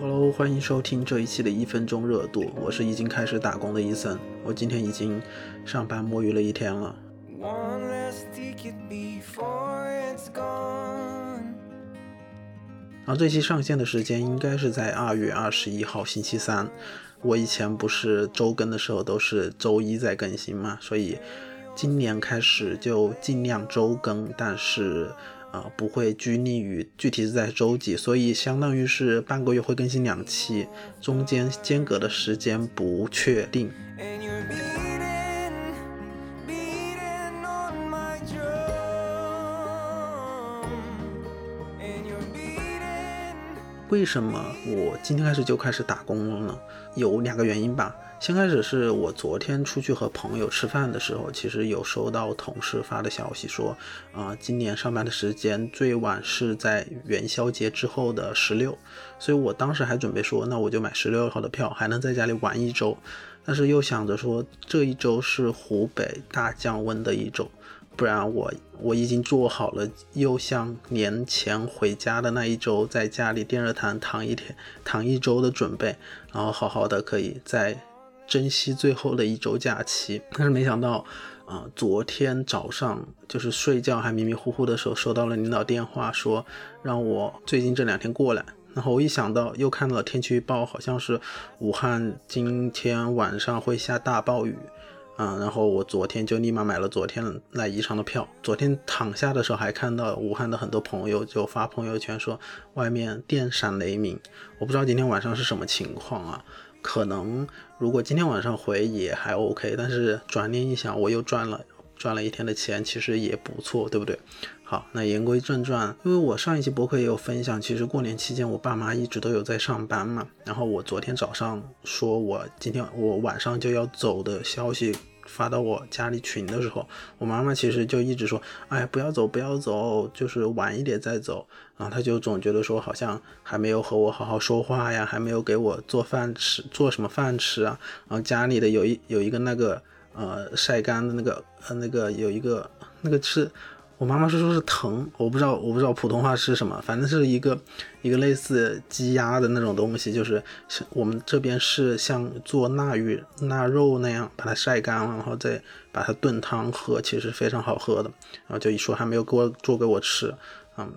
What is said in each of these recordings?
Hello，欢迎收听这一期的一分钟热度，我是已经开始打工的伊森，我今天已经上班摸鱼了一天了。然后这期上线的时间应该是在二月二十一号星期三。我以前不是周更的时候都是周一在更新嘛，所以今年开始就尽量周更，但是呃不会拘泥于具体是在周几，所以相当于是半个月会更新两期，中间间隔的时间不确定。为什么我今天开始就开始打工了呢？有两个原因吧。先开始是我昨天出去和朋友吃饭的时候，其实有收到同事发的消息，说啊，今年上班的时间最晚是在元宵节之后的十六，所以我当时还准备说，那我就买十六号的票，还能在家里玩一周。但是又想着说，这一周是湖北大降温的一周。不然我我已经做好了，又像年前回家的那一周，在家里电热毯躺一天躺一周的准备，然后好好的可以再珍惜最后的一周假期。但是没想到，啊，昨天早上就是睡觉还迷迷糊糊的时候，收到了领导电话，说让我最近这两天过来。然后我一想到，又看到了天气预报，好像是武汉今天晚上会下大暴雨。嗯，然后我昨天就立马买了昨天来宜昌的票。昨天躺下的时候还看到武汉的很多朋友就发朋友圈说外面电闪雷鸣，我不知道今天晚上是什么情况啊？可能如果今天晚上回也还 OK，但是转念一想，我又赚了赚了一天的钱，其实也不错，对不对？好，那言归正传，因为我上一期博客也有分享，其实过年期间我爸妈一直都有在上班嘛。然后我昨天早上说我今天我晚上就要走的消息发到我家里群的时候，我妈妈其实就一直说，哎，不要走，不要走，就是晚一点再走。然后她就总觉得说好像还没有和我好好说话呀，还没有给我做饭吃，做什么饭吃啊？然后家里的有一有一个那个呃晒干的那个呃那个有一个那个是。我妈妈是说是藤，我不知道，我不知道普通话是什么，反正是一个一个类似鸡鸭的那种东西，就是像我们这边是像做腊鱼腊肉那样把它晒干了，然后再把它炖汤喝，其实非常好喝的。然后就一说还没有给我做给我吃，嗯，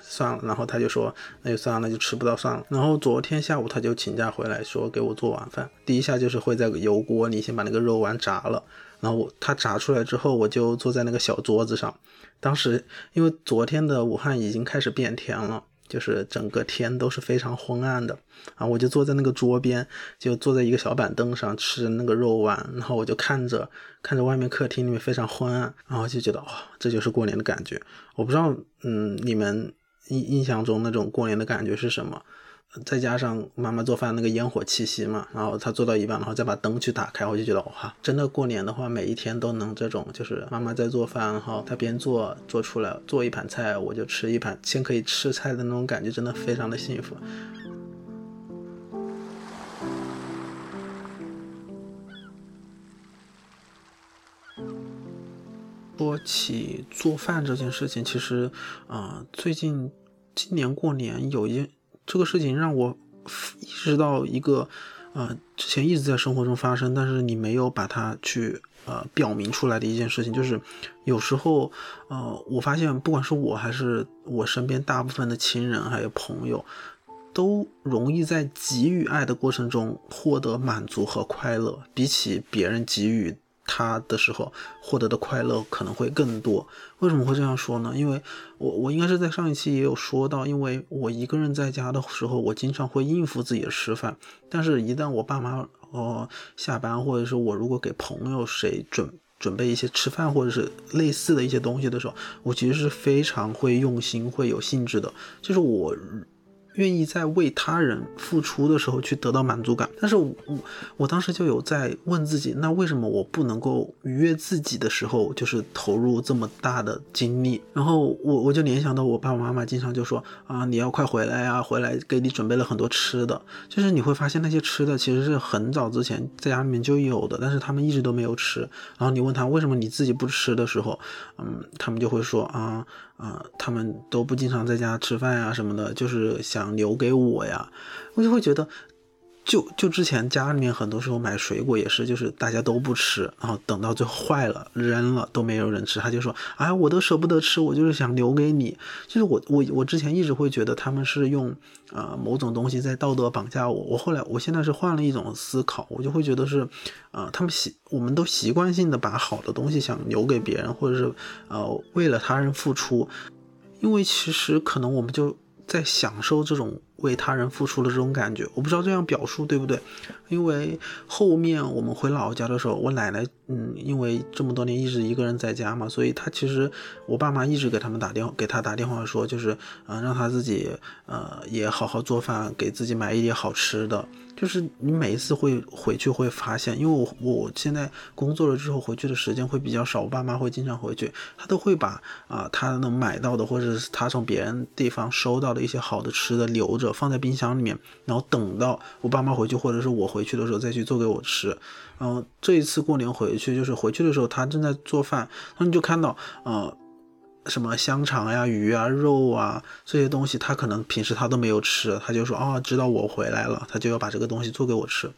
算了。然后他就说那就算了，那就吃不到算了。然后昨天下午他就请假回来说给我做晚饭，第一下就是会在油锅里先把那个肉丸炸了。然后我他炸出来之后，我就坐在那个小桌子上。当时因为昨天的武汉已经开始变天了，就是整个天都是非常昏暗的。啊我就坐在那个桌边，就坐在一个小板凳上吃那个肉丸。然后我就看着看着外面客厅里面非常昏暗，然后就觉得哇，这就是过年的感觉。我不知道，嗯，你们印印象中那种过年的感觉是什么？再加上妈妈做饭那个烟火气息嘛，然后她做到一半，然后再把灯去打开，我就觉得哇，真的过年的话，每一天都能这种，就是妈妈在做饭，然后她边做做出来做一盘菜，我就吃一盘，先可以吃菜的那种感觉，真的非常的幸福。说起做饭这件事情，其实啊，最近今年过年有一。这个事情让我意识到一个，呃，之前一直在生活中发生，但是你没有把它去呃表明出来的一件事情，就是有时候，呃，我发现不管是我还是我身边大部分的亲人还有朋友，都容易在给予爱的过程中获得满足和快乐，比起别人给予。他的时候获得的快乐可能会更多。为什么会这样说呢？因为我我应该是在上一期也有说到，因为我一个人在家的时候，我经常会应付自己的吃饭。但是，一旦我爸妈呃下班，或者是我如果给朋友谁准准备一些吃饭或者是类似的一些东西的时候，我其实是非常会用心、会有兴致的。就是我愿意在为他人付出的时候去得到满足感。但是我我当时就有在问自己，那为什么我不能够愉悦自己的时候，就是投入这么大的精力？然后我我就联想到我爸爸妈妈经常就说啊，你要快回来呀，回来给你准备了很多吃的。就是你会发现那些吃的其实是很早之前在家里面就有的，但是他们一直都没有吃。然后你问他为什么你自己不吃的时候，嗯，他们就会说啊。啊，他们都不经常在家吃饭呀什么的，就是想留给我呀，我就会觉得。就就之前家里面很多时候买水果也是，就是大家都不吃，然后等到最后坏了扔了都没有人吃，他就说，哎，我都舍不得吃，我就是想留给你。就是我我我之前一直会觉得他们是用呃某种东西在道德绑架我，我后来我现在是换了一种思考，我就会觉得是，呃，他们习我们都习惯性的把好的东西想留给别人，或者是呃为了他人付出，因为其实可能我们就。在享受这种为他人付出的这种感觉，我不知道这样表述对不对。因为后面我们回老家的时候，我奶奶，嗯，因为这么多年一直一个人在家嘛，所以她其实我爸妈一直给他们打电话，给她打电话说，就是，嗯，让她自己，呃，也好好做饭，给自己买一点好吃的。就是你每一次会回去会发现，因为我我现在工作了之后回去的时间会比较少，我爸妈会经常回去，他都会把啊他能买到的或者是他从别人地方收到的一些好的吃的留着放在冰箱里面，然后等到我爸妈回去或者是我回去的时候再去做给我吃。然后这一次过年回去，就是回去的时候他正在做饭，然后你就看到呃。什么香肠呀、鱼啊、肉啊这些东西，他可能平时他都没有吃，他就说哦，知道我回来了，他就要把这个东西做给我吃。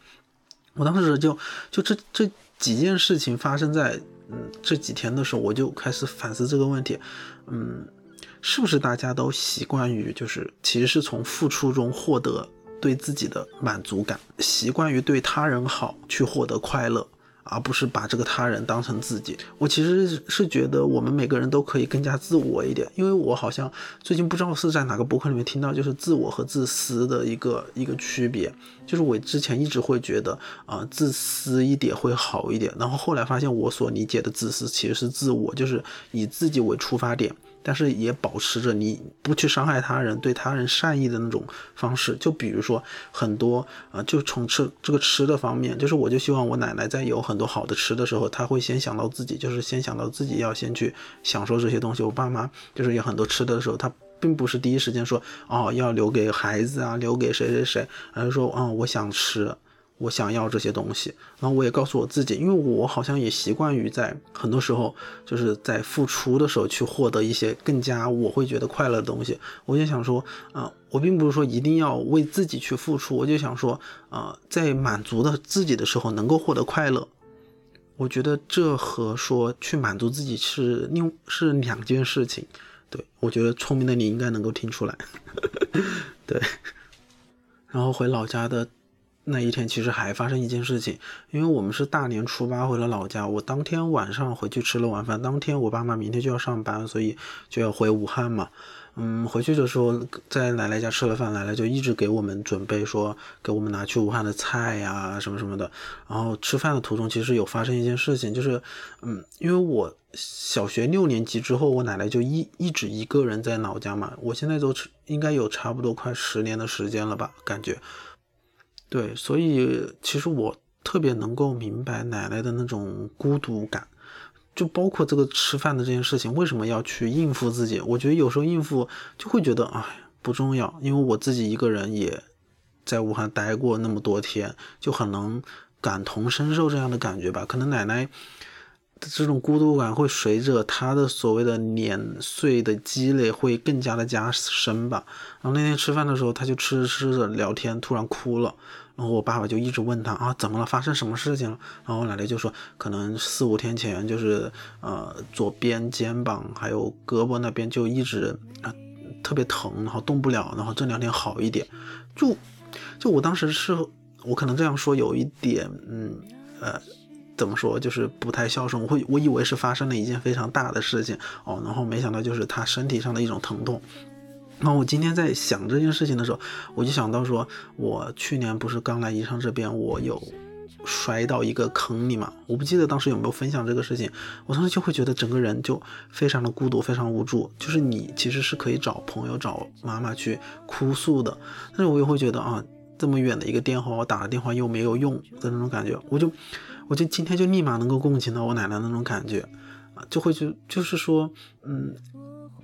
我当时就就这这几件事情发生在嗯这几天的时候，我就开始反思这个问题，嗯，是不是大家都习惯于就是其实是从付出中获得对自己的满足感，习惯于对他人好去获得快乐。而不是把这个他人当成自己。我其实是觉得我们每个人都可以更加自我一点，因为我好像最近不知道是在哪个博客里面听到，就是自我和自私的一个一个区别。就是我之前一直会觉得啊，自私一点会好一点，然后后来发现我所理解的自私其实是自我，就是以自己为出发点。但是也保持着你不去伤害他人、对他人善意的那种方式。就比如说很多啊，就从吃这个吃的方面，就是我就希望我奶奶在有很多好的吃的时候，她会先想到自己，就是先想到自己要先去享受这些东西。我爸妈就是有很多吃的时候，他并不是第一时间说哦要留给孩子啊，留给谁谁谁，而是说嗯我想吃。我想要这些东西，然后我也告诉我自己，因为我好像也习惯于在很多时候就是在付出的时候去获得一些更加我会觉得快乐的东西。我就想说，啊，我并不是说一定要为自己去付出，我就想说，啊，在满足的自己的时候能够获得快乐。我觉得这和说去满足自己是另是两件事情。对我觉得聪明的你应该能够听出来。对，然后回老家的。那一天其实还发生一件事情，因为我们是大年初八回了老家，我当天晚上回去吃了晚饭，当天我爸妈明天就要上班，所以就要回武汉嘛。嗯，回去的时候在奶奶家吃了饭，奶奶就一直给我们准备说给我们拿去武汉的菜呀什么什么的。然后吃饭的途中其实有发生一件事情，就是嗯，因为我小学六年级之后，我奶奶就一一直一个人在老家嘛，我现在都应该有差不多快十年的时间了吧，感觉。对，所以其实我特别能够明白奶奶的那种孤独感，就包括这个吃饭的这件事情，为什么要去应付自己？我觉得有时候应付就会觉得哎不重要，因为我自己一个人也在武汉待过那么多天，就很能感同身受这样的感觉吧。可能奶奶。这种孤独感会随着他的所谓的年岁的积累会更加的加深吧。然后那天吃饭的时候，他就吃着吃着聊天，突然哭了。然后我爸爸就一直问他啊，怎么了？发生什么事情了？然后我奶奶就说，可能四五天前就是呃左边肩膀还有胳膊那边就一直啊特别疼，然后动不了，然后这两天好一点。就就我当时是我可能这样说有一点嗯呃。怎么说，就是不太孝顺。我会，我以为是发生了一件非常大的事情哦，然后没想到就是他身体上的一种疼痛。那我今天在想这件事情的时候，我就想到说，我去年不是刚来宜昌这边，我有摔到一个坑里嘛。我不记得当时有没有分享这个事情，我当时就会觉得整个人就非常的孤独，非常无助。就是你其实是可以找朋友、找妈妈去哭诉的，但是我也会觉得啊，这么远的一个电话，我打了电话又没有用的那种感觉，我就我就今天就立马能够共情到我奶奶那种感觉啊，就会就就是说，嗯。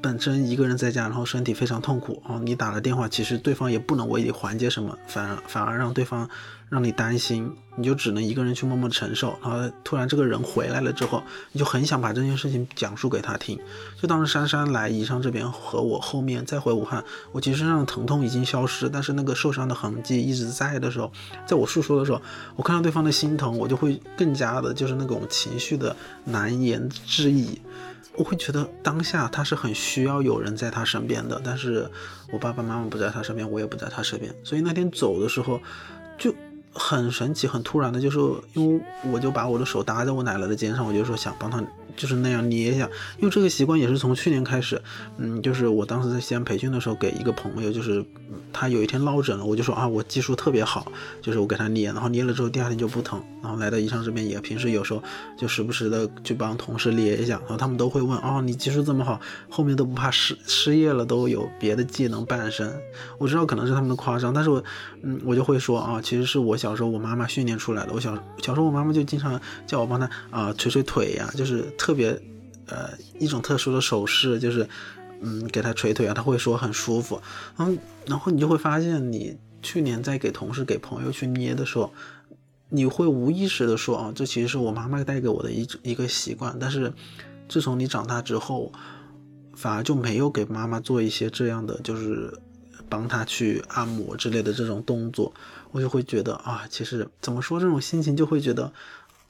本身一个人在家，然后身体非常痛苦啊！你打了电话，其实对方也不能为你缓解什么，反而反而让对方让你担心，你就只能一个人去默默承受。然后突然这个人回来了之后，你就很想把这件事情讲述给他听。就当时珊珊来宜昌这边和我后面再回武汉，我其实身上疼痛已经消失，但是那个受伤的痕迹一直在的时候，在我诉说的时候，我看到对方的心疼，我就会更加的就是那种情绪的难言之隐。我会觉得当下他是很需要有人在他身边的，但是我爸爸妈妈不在他身边，我也不在他身边，所以那天走的时候就很神奇、很突然的，就是因为我就把我的手搭在我奶奶的肩上，我就说想帮她。就是那样捏一下，因为这个习惯也是从去年开始，嗯，就是我当时在西安培训的时候，给一个朋友，就是他有一天落枕了，我就说啊，我技术特别好，就是我给他捏，然后捏了之后第二天就不疼，然后来到宜昌这边也平时有时候就时不时的去帮同事捏一下，然后他们都会问哦，你技术这么好，后面都不怕失失业了，都有别的技能伴身。我知道可能是他们的夸张，但是我嗯，我就会说啊，其实是我小时候我妈妈训练出来的，我小小时候我妈妈就经常叫我帮她啊捶捶腿呀，就是。特别，呃，一种特殊的手势，就是，嗯，给他捶腿啊，他会说很舒服。然后，然后你就会发现，你去年在给同事、给朋友去捏的时候，你会无意识的说啊，这其实是我妈妈带给我的一一个习惯。但是，自从你长大之后，反而就没有给妈妈做一些这样的，就是帮她去按摩之类的这种动作，我就会觉得啊，其实怎么说，这种心情就会觉得。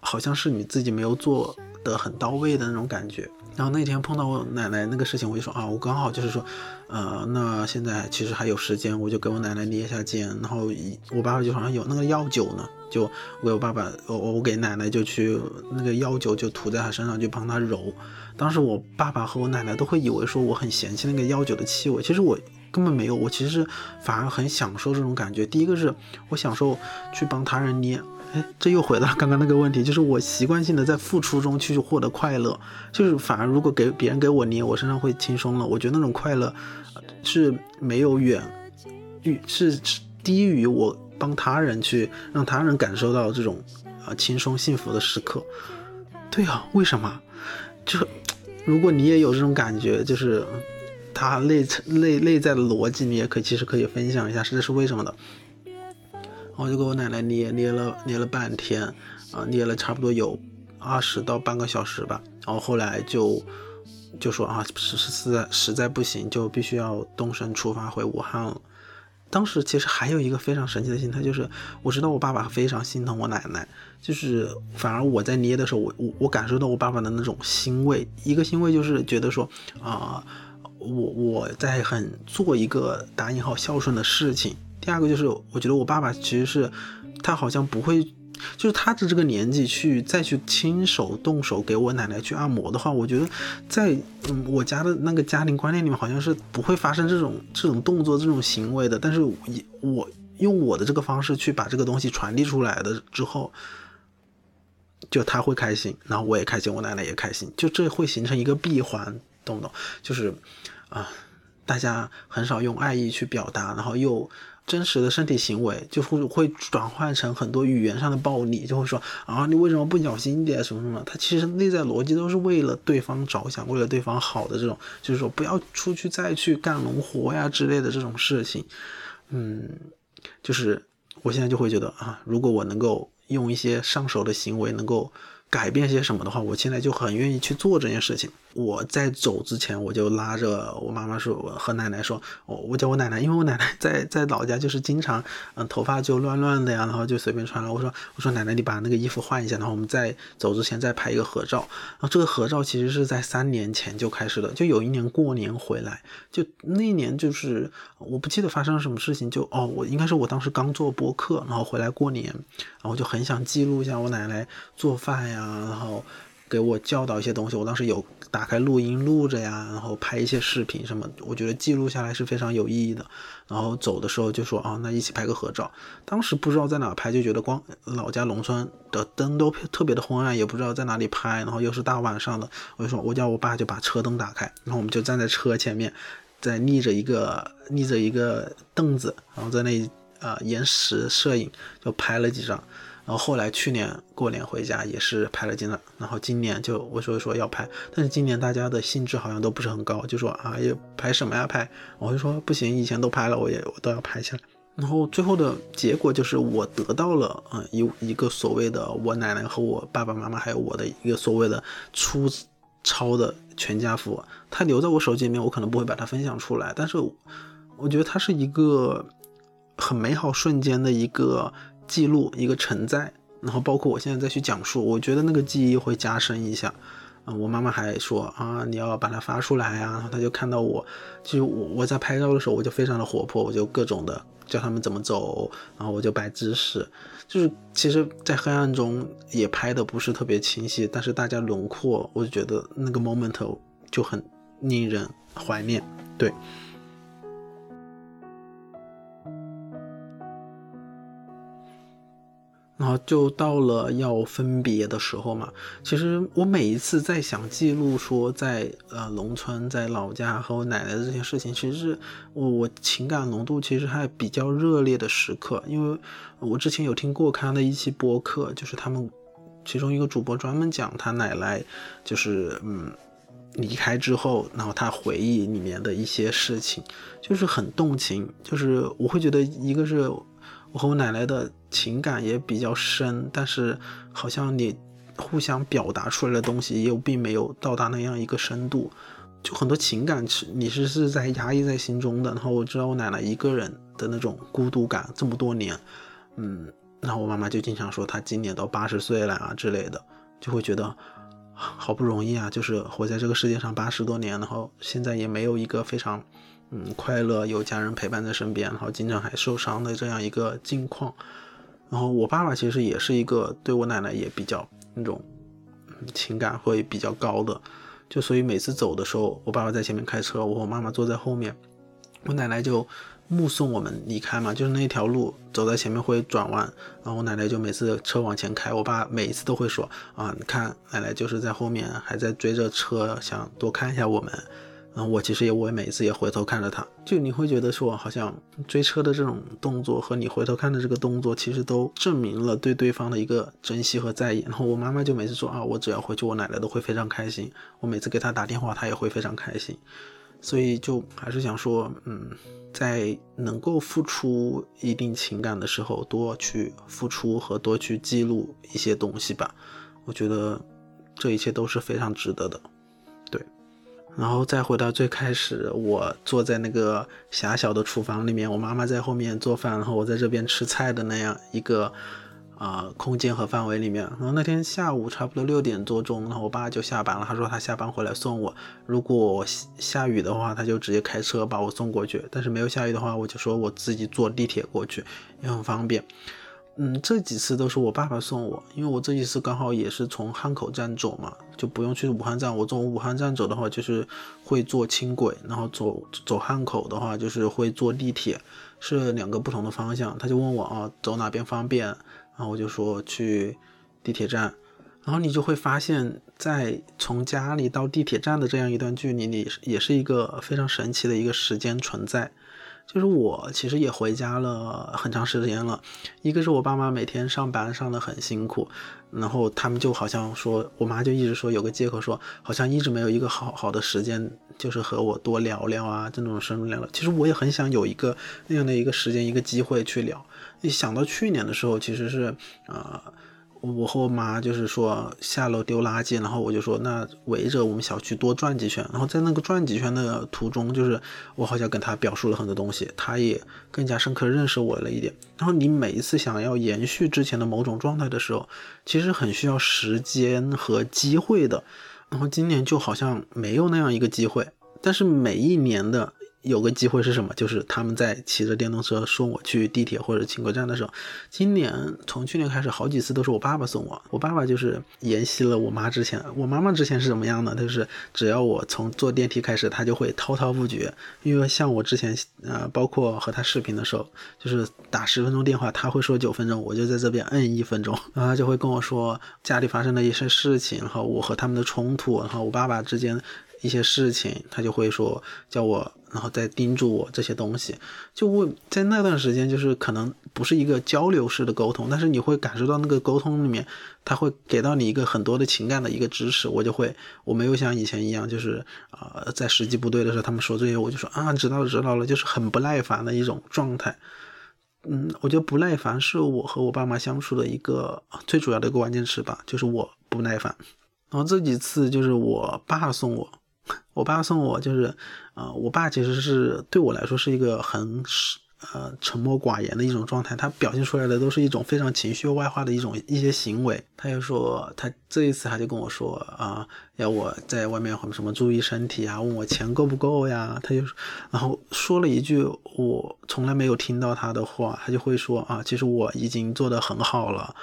好像是你自己没有做的很到位的那种感觉。然后那天碰到我奶奶那个事情，我就说啊，我刚好就是说，呃，那现在其实还有时间，我就给我奶奶捏一下肩。然后我爸爸就好像有那个药酒呢，就我给我爸爸，我我给奶奶就去那个药酒就涂在她身上，就帮她揉。当时我爸爸和我奶奶都会以为说我很嫌弃那个药酒的气味，其实我根本没有，我其实反而很享受这种感觉。第一个是我享受去帮他人捏。哎，这又回到刚刚那个问题，就是我习惯性的在付出中去获得快乐，就是反而如果给别人给我捏，我身上会轻松了。我觉得那种快乐是没有远，是低于我帮他人去让他人感受到这种啊轻松幸福的时刻。对啊，为什么？就如果你也有这种感觉，就是它内内内在的逻辑，你也可以其实可以分享一下，是这是为什么的。我就给我奶奶捏捏了捏了半天，啊，捏了差不多有二十到半个小时吧。然后后来就就说啊，实实在实在不行，就必须要动身出发回武汉了。当时其实还有一个非常神奇的心态，就是我知道我爸爸非常心疼我奶奶，就是反而我在捏的时候，我我我感受到我爸爸的那种欣慰。一个欣慰就是觉得说啊，我我在很做一个打引号孝顺的事情。第二个就是，我觉得我爸爸其实是，他好像不会，就是他的这个年纪去再去亲手动手给我奶奶去按摩的话，我觉得在嗯我家的那个家庭观念里面，好像是不会发生这种这种动作、这种行为的。但是我用我的这个方式去把这个东西传递出来的之后，就他会开心，然后我也开心，我奶奶也开心，就这会形成一个闭环，懂不懂？就是啊，大家很少用爱意去表达，然后又。真实的身体行为就会会转换成很多语言上的暴力，就会说啊，你为什么不小心一点什么什么？他其实内在逻辑都是为了对方着想，为了对方好的这种，就是说不要出去再去干农活呀之类的这种事情。嗯，就是我现在就会觉得啊，如果我能够用一些上手的行为能够。改变些什么的话，我现在就很愿意去做这件事情。我在走之前，我就拉着我妈妈说，和奶奶说，我我叫我奶奶，因为我奶奶在在老家就是经常，嗯，头发就乱乱的呀，然后就随便穿了。我说我说奶奶，你把那个衣服换一下，然后我们在走之前再拍一个合照。然后这个合照其实是在三年前就开始的，就有一年过年回来，就那年就是我不记得发生了什么事情，就哦，我应该是我当时刚做播客，然后回来过年，然后就很想记录一下我奶奶做饭呀。然后给我教导一些东西。我当时有打开录音录着呀，然后拍一些视频什么，我觉得记录下来是非常有意义的。然后走的时候就说啊，那一起拍个合照。当时不知道在哪拍，就觉得光老家农村的灯都特别的昏暗，也不知道在哪里拍，然后又是大晚上的，我就说我叫我爸就把车灯打开，然后我们就站在车前面，在立着一个立着一个凳子，然后在那呃延时摄影就拍了几张。然后后来去年过年回家也是拍了几张，然后今年就我说说要拍，但是今年大家的兴致好像都不是很高，就说啊也拍什么呀拍，我就说不行，以前都拍了，我也我都要拍下来。然后最后的结果就是我得到了嗯一一个所谓的我奶奶和我爸爸妈妈还有我的一个所谓的粗糙的全家福，它留在我手机里面，我可能不会把它分享出来，但是我觉得它是一个很美好瞬间的一个。记录一个承载，然后包括我现在再去讲述，我觉得那个记忆会加深一下。嗯，我妈妈还说啊，你要把它发出来啊。然后她就看到我，就我我在拍照的时候，我就非常的活泼，我就各种的教他们怎么走，然后我就摆姿势，就是其实，在黑暗中也拍的不是特别清晰，但是大家轮廓，我就觉得那个 moment 就很令人怀念，对。然后就到了要分别的时候嘛。其实我每一次在想记录说在呃农村在老家和我奶奶的这些事情，其实是我我情感浓度其实还比较热烈的时刻。因为我之前有听过他的一期播客，就是他们其中一个主播专门讲他奶奶就是嗯离开之后，然后他回忆里面的一些事情，就是很动情。就是我会觉得一个是。我和我奶奶的情感也比较深，但是好像你互相表达出来的东西又并没有到达那样一个深度，就很多情感是你是是在压抑在心中的。然后我知道我奶奶一个人的那种孤独感这么多年，嗯，然后我妈妈就经常说她今年都八十岁了啊之类的，就会觉得好不容易啊，就是活在这个世界上八十多年，然后现在也没有一个非常。嗯，快乐有家人陪伴在身边，然后经常还受伤的这样一个境况。然后我爸爸其实也是一个对我奶奶也比较那种情感会比较高的，就所以每次走的时候，我爸爸在前面开车，我和妈妈坐在后面，我奶奶就目送我们离开嘛，就是那条路走在前面会转弯，然后我奶奶就每次车往前开，我爸每一次都会说啊，你看奶奶就是在后面还在追着车，想多看一下我们。然后我其实也，我每次也回头看着他，就你会觉得说，好像追车的这种动作和你回头看的这个动作，其实都证明了对对方的一个珍惜和在意。然后我妈妈就每次说啊，我只要回去，我奶奶都会非常开心。我每次给她打电话，她也会非常开心。所以就还是想说，嗯，在能够付出一定情感的时候，多去付出和多去记录一些东西吧。我觉得这一切都是非常值得的。然后再回到最开始，我坐在那个狭小的厨房里面，我妈妈在后面做饭，然后我在这边吃菜的那样一个啊空间和范围里面。然后那天下午差不多六点多钟，然后我爸就下班了，他说他下班回来送我。如果下雨的话，他就直接开车把我送过去；但是没有下雨的话，我就说我自己坐地铁过去，也很方便。嗯，这几次都是我爸爸送我，因为我这几次刚好也是从汉口站走嘛，就不用去武汉站。我从武汉站走的话，就是会坐轻轨，然后走走汉口的话，就是会坐地铁，是两个不同的方向。他就问我啊，走哪边方便？然后我就说去地铁站。然后你就会发现，在从家里到地铁站的这样一段距离里，也是一个非常神奇的一个时间存在。就是我其实也回家了很长时间了，一个是我爸妈每天上班上的很辛苦，然后他们就好像说，我妈就一直说有个借口说，好像一直没有一个好好的时间，就是和我多聊聊啊，这种深入聊聊。其实我也很想有一个那样的一个时间一个机会去聊。一想到去年的时候，其实是啊。我和我妈就是说下楼丢垃圾，然后我就说那围着我们小区多转几圈，然后在那个转几圈的途中，就是我好像跟她表述了很多东西，她也更加深刻认识我了一点。然后你每一次想要延续之前的某种状态的时候，其实很需要时间和机会的。然后今年就好像没有那样一个机会，但是每一年的有个机会是什么？就是他们在骑着电动车送我去地铁或者轻轨站的时候，今年从去年开始好几次都是我爸爸送我。我爸爸就是沿袭了我妈之前，我妈妈之前是怎么样的？就是只要我从坐电梯开始，他就会滔滔不绝。因为像我之前呃，包括和他视频的时候，就是打十分钟电话，他会说九分钟，我就在这边摁一分钟，然后他就会跟我说家里发生的一些事情，然后我和他们的冲突，然后我爸爸之间。一些事情，他就会说叫我，然后再叮嘱我这些东西。就我在那段时间，就是可能不是一个交流式的沟通，但是你会感受到那个沟通里面，他会给到你一个很多的情感的一个支持。我就会，我没有像以前一样，就是啊，在时机不对的时候，他们说这些，我就说啊，知道了，知道了，就是很不耐烦的一种状态。嗯，我觉得不耐烦是我和我爸妈相处的一个最主要的一个关键词吧，就是我不耐烦。然后这几次就是我爸送我。我爸送我就是，呃，我爸其实是对我来说是一个很呃沉默寡言的一种状态，他表现出来的都是一种非常情绪外化的一种一些行为。他就说他这一次他就跟我说啊，要我在外面什么注意身体啊，问我钱够不够呀，他就然后说了一句我从来没有听到他的话，他就会说啊，其实我已经做得很好了，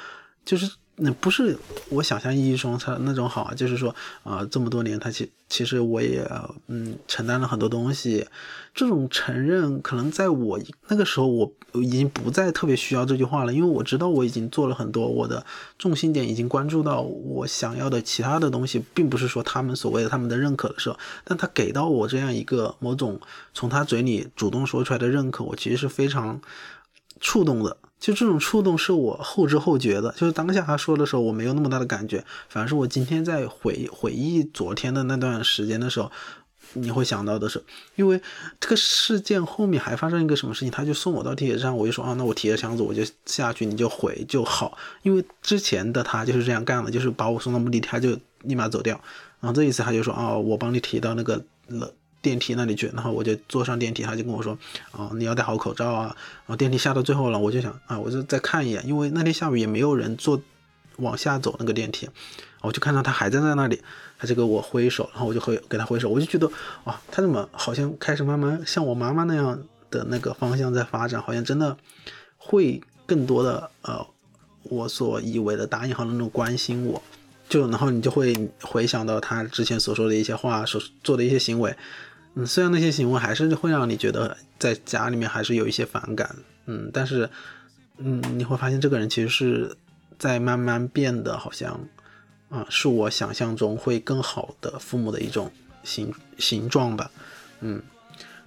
就是。那不是我想象意义中他那种好，就是说啊，这么多年他其其实我也嗯承担了很多东西，这种承认可能在我那个时候我已经不再特别需要这句话了，因为我知道我已经做了很多，我的重心点已经关注到我想要的其他的东西，并不是说他们所谓的他们的认可的时候，但他给到我这样一个某种从他嘴里主动说出来的认可，我其实是非常触动的。就这种触动是我后知后觉的，就是当下他说的时候，我没有那么大的感觉，反而是我今天在回回忆昨天的那段时间的时候，你会想到的是，因为这个事件后面还发生一个什么事情，他就送我到地铁站，我就说啊，那我提着箱子我就下去，你就回就好，因为之前的他就是这样干的，就是把我送到目的地，他就立马走掉，然后这一次他就说啊，我帮你提到那个了。电梯那里去，然后我就坐上电梯，他就跟我说：“啊，你要戴好口罩啊。”然后电梯下到最后了，我就想啊，我就再看一眼，因为那天下午也没有人坐往下走那个电梯，我就看到他还站在那里，他就给我挥手，然后我就会给他挥手，我就觉得哦，他怎么好像开始慢慢像我妈妈那样的那个方向在发展，好像真的会更多的呃，我所以为的打引号的那种关心我，就然后你就会回想到他之前所说的一些话，所做的一些行为。虽然那些行为还是会让你觉得在家里面还是有一些反感，嗯，但是，嗯，你会发现这个人其实是在慢慢变得，好像，啊，是我想象中会更好的父母的一种形形状吧，嗯，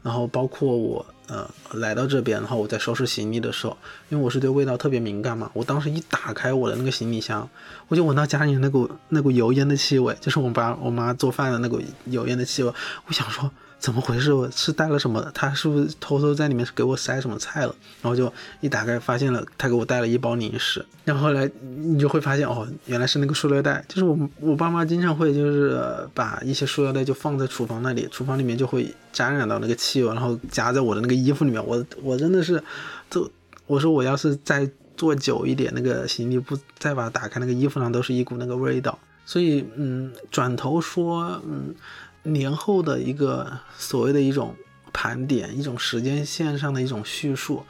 然后包括我，呃，来到这边，然后我在收拾行李的时候，因为我是对味道特别敏感嘛，我当时一打开我的那个行李箱，我就闻到家里那股那股油烟的气味，就是我爸我妈做饭的那股油烟的气味，我想说。怎么回事？我是带了什么？他是不是偷偷在里面给我塞什么菜了？然后就一打开，发现了他给我带了一包零食。然后后来你就会发现，哦，原来是那个塑料袋。就是我我爸妈经常会就是把一些塑料袋就放在厨房那里，厨房里面就会沾染到那个气味，然后夹在我的那个衣服里面。我我真的是，就我说我要是再坐久一点，那个行李不再把它打开，那个衣服上都是一股那个味道。所以嗯，转头说嗯。年后的一个所谓的一种盘点，一种时间线上的一种叙述，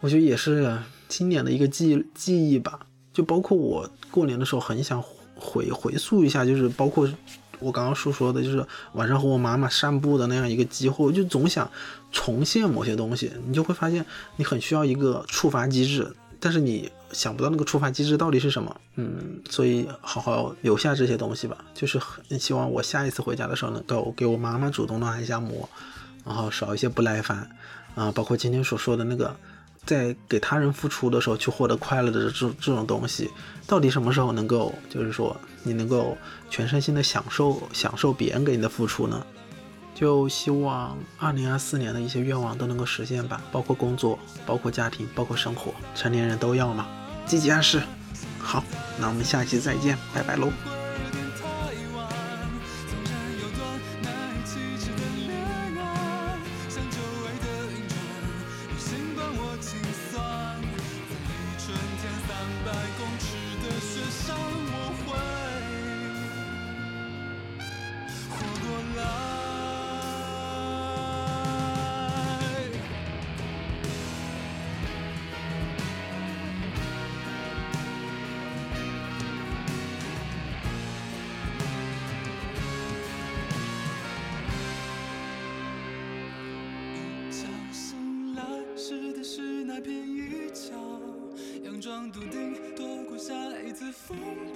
我觉得也是今年的一个记记忆吧。就包括我过年的时候很想回回溯一下，就是包括我刚刚所说的，就是晚上和我妈妈散步的那样一个机会，就总想重现某些东西，你就会发现你很需要一个触发机制。但是你想不到那个触发机制到底是什么，嗯，所以好好留下这些东西吧。就是很希望我下一次回家的时候能够给我妈妈主动的按一下摩，然后少一些不耐烦，啊，包括今天所说的那个，在给他人付出的时候去获得快乐的这这种东西，到底什么时候能够，就是说你能够全身心的享受享受别人给你的付出呢？就希望二零二四年的一些愿望都能够实现吧，包括工作，包括家庭，包括生活，成年人都要嘛，积极暗示。好，那我们下期再见，拜拜喽。phone